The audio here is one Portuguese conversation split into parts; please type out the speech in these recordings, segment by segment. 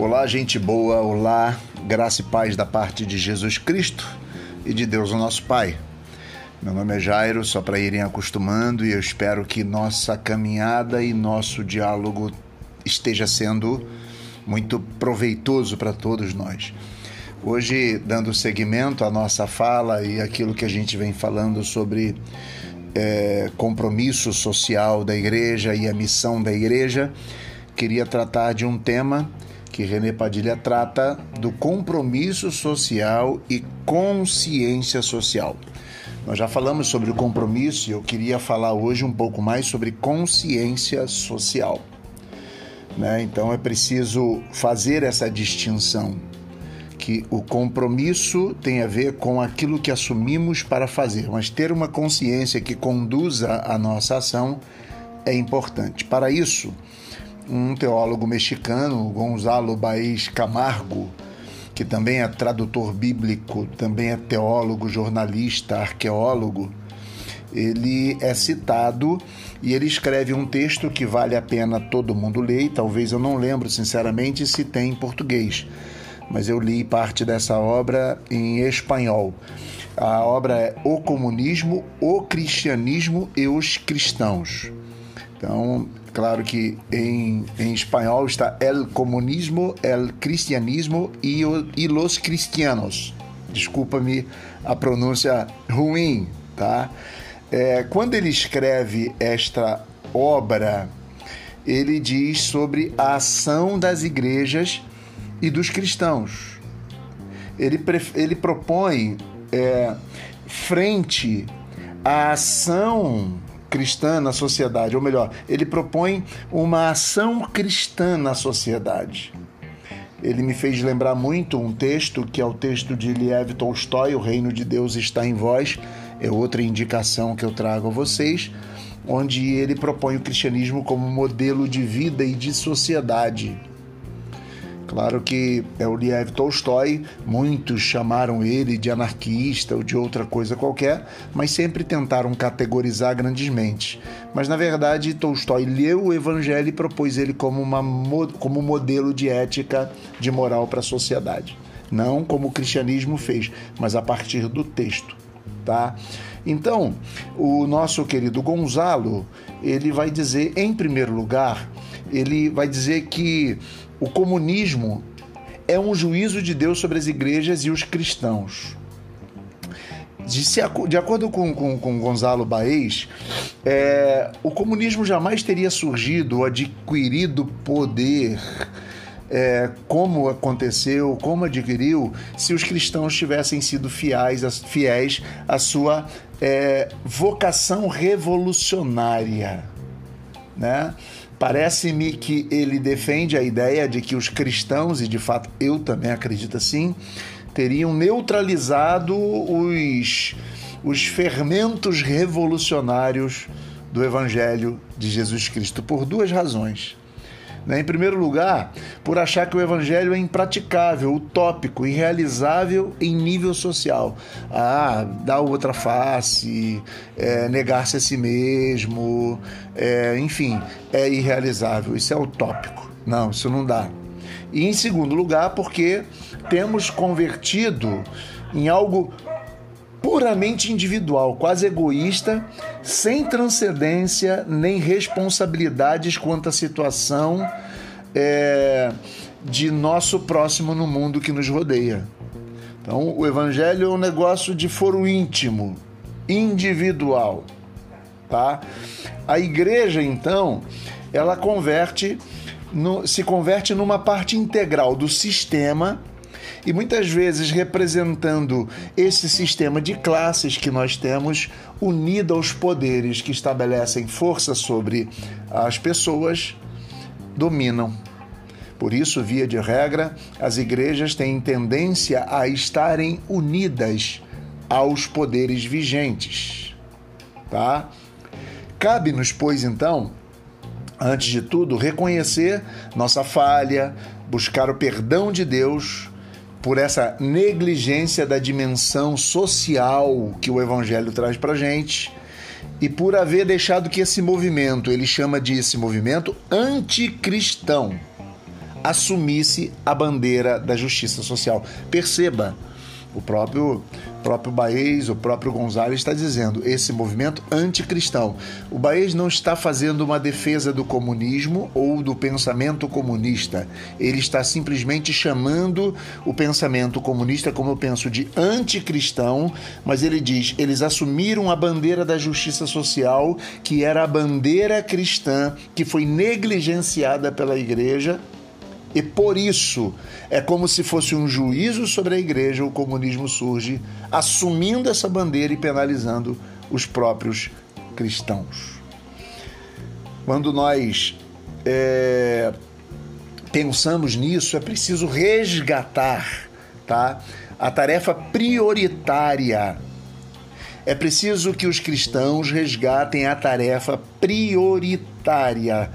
Olá, gente boa, olá, graça e paz da parte de Jesus Cristo e de Deus, o nosso Pai. Meu nome é Jairo, só para irem acostumando, e eu espero que nossa caminhada e nosso diálogo esteja sendo muito proveitoso para todos nós. Hoje, dando seguimento à nossa fala e aquilo que a gente vem falando sobre é, compromisso social da igreja e a missão da igreja, queria tratar de um tema que René Padilha trata do compromisso social e consciência social. Nós já falamos sobre o compromisso e eu queria falar hoje um pouco mais sobre consciência social. Né? Então é preciso fazer essa distinção que o compromisso tem a ver com aquilo que assumimos para fazer, mas ter uma consciência que conduza a nossa ação é importante. Para isso, um teólogo mexicano, Gonzalo Baez Camargo, que também é tradutor bíblico, também é teólogo, jornalista, arqueólogo, ele é citado e ele escreve um texto que vale a pena todo mundo ler, e talvez eu não lembro sinceramente se tem em português mas eu li parte dessa obra em espanhol. A obra é O Comunismo, o Cristianismo e os Cristãos. Então, claro que em, em espanhol está El Comunismo, El Cristianismo e, o, los Cristianos. Desculpa-me a pronúncia ruim, tá? É, quando ele escreve esta obra, ele diz sobre a ação das igrejas e dos cristãos. Ele, ele propõe, é, frente à ação cristã na sociedade, ou melhor, ele propõe uma ação cristã na sociedade. Ele me fez lembrar muito um texto que é o texto de Liev Tolstói, O Reino de Deus está em vós, é outra indicação que eu trago a vocês, onde ele propõe o cristianismo como modelo de vida e de sociedade. Claro que é o Liev Tolstói, muitos chamaram ele de anarquista ou de outra coisa qualquer, mas sempre tentaram categorizar grandemente. Mas na verdade, Tolstói leu o Evangelho e propôs ele como, uma, como modelo de ética, de moral para a sociedade. Não como o cristianismo fez, mas a partir do texto. Tá? Então, o nosso querido Gonzalo, ele vai dizer, em primeiro lugar, ele vai dizer que o comunismo é um juízo de Deus sobre as igrejas e os cristãos. De, se, de acordo com, com, com Gonzalo Baez, é, o comunismo jamais teria surgido ou adquirido poder é, como aconteceu, como adquiriu, se os cristãos tivessem sido fiéis, fiéis à sua é, vocação revolucionária. Né? Parece-me que ele defende a ideia de que os cristãos, e de fato eu também acredito assim, teriam neutralizado os, os fermentos revolucionários do Evangelho de Jesus Cristo por duas razões. Né? Em primeiro lugar, por achar que o evangelho é impraticável, utópico, irrealizável em nível social. Ah, dar outra face, é, negar-se a si mesmo, é, enfim, é irrealizável. Isso é utópico. Não, isso não dá. E em segundo lugar, porque temos convertido em algo puramente individual, quase egoísta, sem transcendência nem responsabilidades quanto à situação é, de nosso próximo no mundo que nos rodeia. Então, o evangelho é um negócio de foro íntimo, individual, tá? A igreja, então, ela converte, no, se converte numa parte integral do sistema e muitas vezes representando esse sistema de classes que nós temos unido aos poderes que estabelecem força sobre as pessoas, dominam. Por isso, via de regra, as igrejas têm tendência a estarem unidas aos poderes vigentes, tá? Cabe-nos, pois, então, antes de tudo, reconhecer nossa falha, buscar o perdão de Deus por essa negligência da dimensão social que o evangelho traz para gente e por haver deixado que esse movimento, ele chama de esse movimento anticristão. assumisse a bandeira da justiça social. Perceba, o próprio próprio Baez, o próprio Gonzalez está dizendo esse movimento anticristão. O Baez não está fazendo uma defesa do comunismo ou do pensamento comunista. Ele está simplesmente chamando o pensamento comunista, como eu penso, de anticristão, mas ele diz: eles assumiram a bandeira da justiça social, que era a bandeira cristã, que foi negligenciada pela igreja e por isso é como se fosse um juízo sobre a igreja, o comunismo surge assumindo essa bandeira e penalizando os próprios cristãos. Quando nós é, pensamos nisso, é preciso resgatar tá? a tarefa prioritária. É preciso que os cristãos resgatem a tarefa prioritária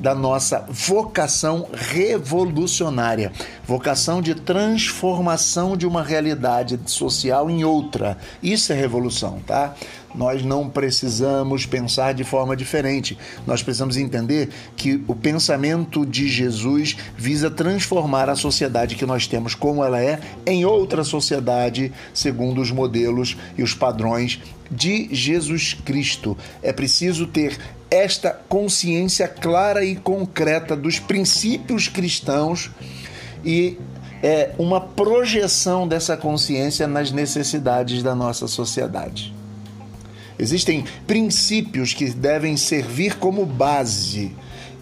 da nossa vocação revolucionária, vocação de transformação de uma realidade social em outra. Isso é revolução, tá? Nós não precisamos pensar de forma diferente. Nós precisamos entender que o pensamento de Jesus visa transformar a sociedade que nós temos como ela é em outra sociedade, segundo os modelos e os padrões de Jesus Cristo. É preciso ter esta consciência clara e concreta dos princípios cristãos e é uma projeção dessa consciência nas necessidades da nossa sociedade. Existem princípios que devem servir como base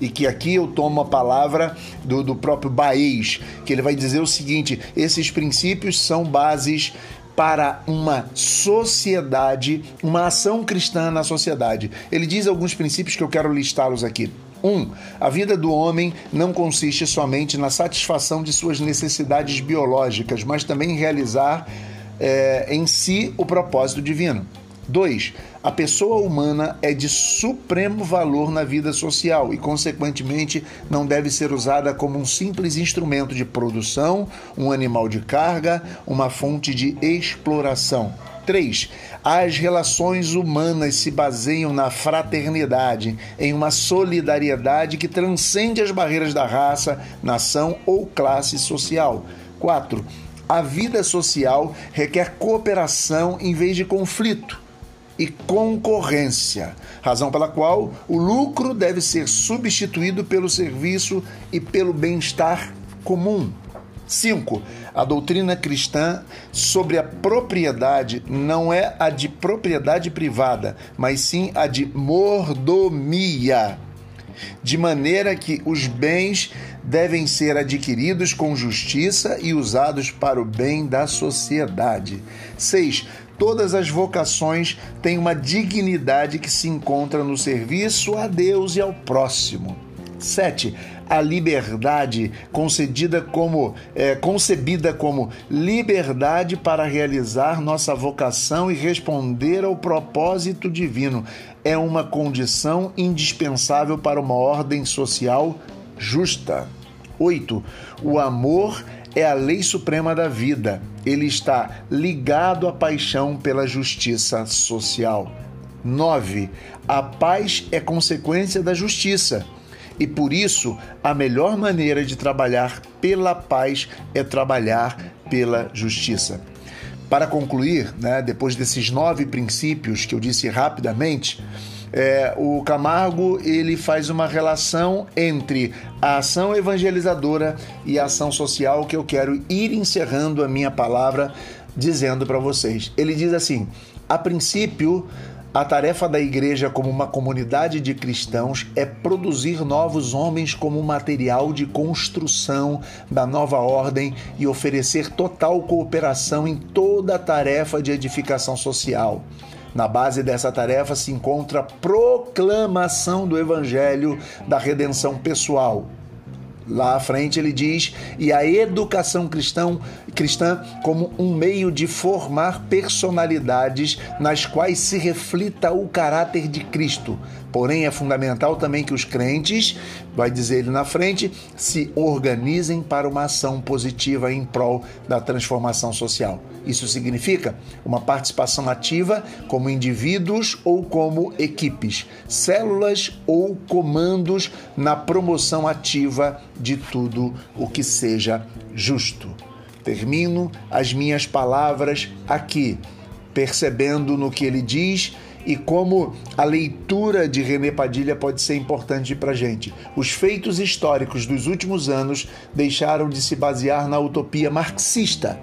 e que aqui eu tomo a palavra do, do próprio Baez, que ele vai dizer o seguinte: esses princípios são bases para uma sociedade, uma ação cristã na sociedade. Ele diz alguns princípios que eu quero listá-los aqui. 1. Um, a vida do homem não consiste somente na satisfação de suas necessidades biológicas, mas também em realizar é, em si o propósito divino. 2. A pessoa humana é de supremo valor na vida social e, consequentemente, não deve ser usada como um simples instrumento de produção, um animal de carga, uma fonte de exploração. 3. As relações humanas se baseiam na fraternidade, em uma solidariedade que transcende as barreiras da raça, nação ou classe social. 4. A vida social requer cooperação em vez de conflito e concorrência, razão pela qual o lucro deve ser substituído pelo serviço e pelo bem-estar comum. 5. A doutrina cristã sobre a propriedade não é a de propriedade privada, mas sim a de mordomia, de maneira que os bens devem ser adquiridos com justiça e usados para o bem da sociedade. 6. Todas as vocações têm uma dignidade que se encontra no serviço a Deus e ao próximo. 7. A liberdade concedida como é, concebida como liberdade para realizar nossa vocação e responder ao propósito divino é uma condição indispensável para uma ordem social justa. 8. O amor é a lei suprema da vida. Ele está ligado à paixão pela justiça social. 9. A paz é consequência da justiça. E por isso, a melhor maneira de trabalhar pela paz é trabalhar pela justiça. Para concluir, né, depois desses nove princípios que eu disse rapidamente, é, o Camargo ele faz uma relação entre a ação evangelizadora e a ação social que eu quero ir encerrando a minha palavra dizendo para vocês. Ele diz assim: a princípio, a tarefa da igreja como uma comunidade de cristãos é produzir novos homens como material de construção da nova ordem e oferecer total cooperação em toda a tarefa de edificação social. Na base dessa tarefa se encontra a proclamação do evangelho da redenção pessoal. Lá à frente ele diz: e a educação cristão, cristã como um meio de formar personalidades nas quais se reflita o caráter de Cristo. Porém, é fundamental também que os crentes, vai dizer ele na frente, se organizem para uma ação positiva em prol da transformação social. Isso significa uma participação ativa como indivíduos ou como equipes, células ou comandos na promoção ativa de tudo o que seja justo. Termino as minhas palavras aqui, percebendo no que ele diz e como a leitura de René Padilha pode ser importante para a gente. Os feitos históricos dos últimos anos deixaram de se basear na utopia marxista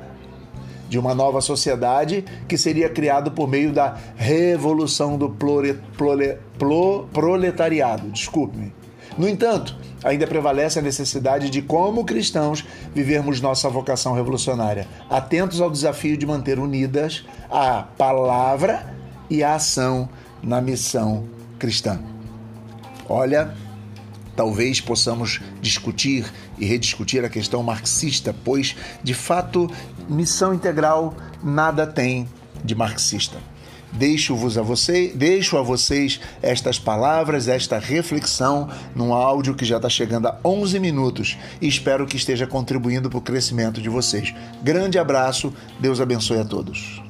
de uma nova sociedade que seria criado por meio da revolução do plore, plore, proletariado. Desculpe-me. No entanto, ainda prevalece a necessidade de, como cristãos, vivermos nossa vocação revolucionária, atentos ao desafio de manter unidas a palavra e a ação na missão cristã. Olha, talvez possamos discutir e rediscutir a questão marxista, pois, de fato, missão integral nada tem de marxista. Deixo-vos a vocês, deixo a vocês estas palavras, esta reflexão num áudio que já está chegando a 11 minutos e espero que esteja contribuindo para o crescimento de vocês. Grande abraço, Deus abençoe a todos.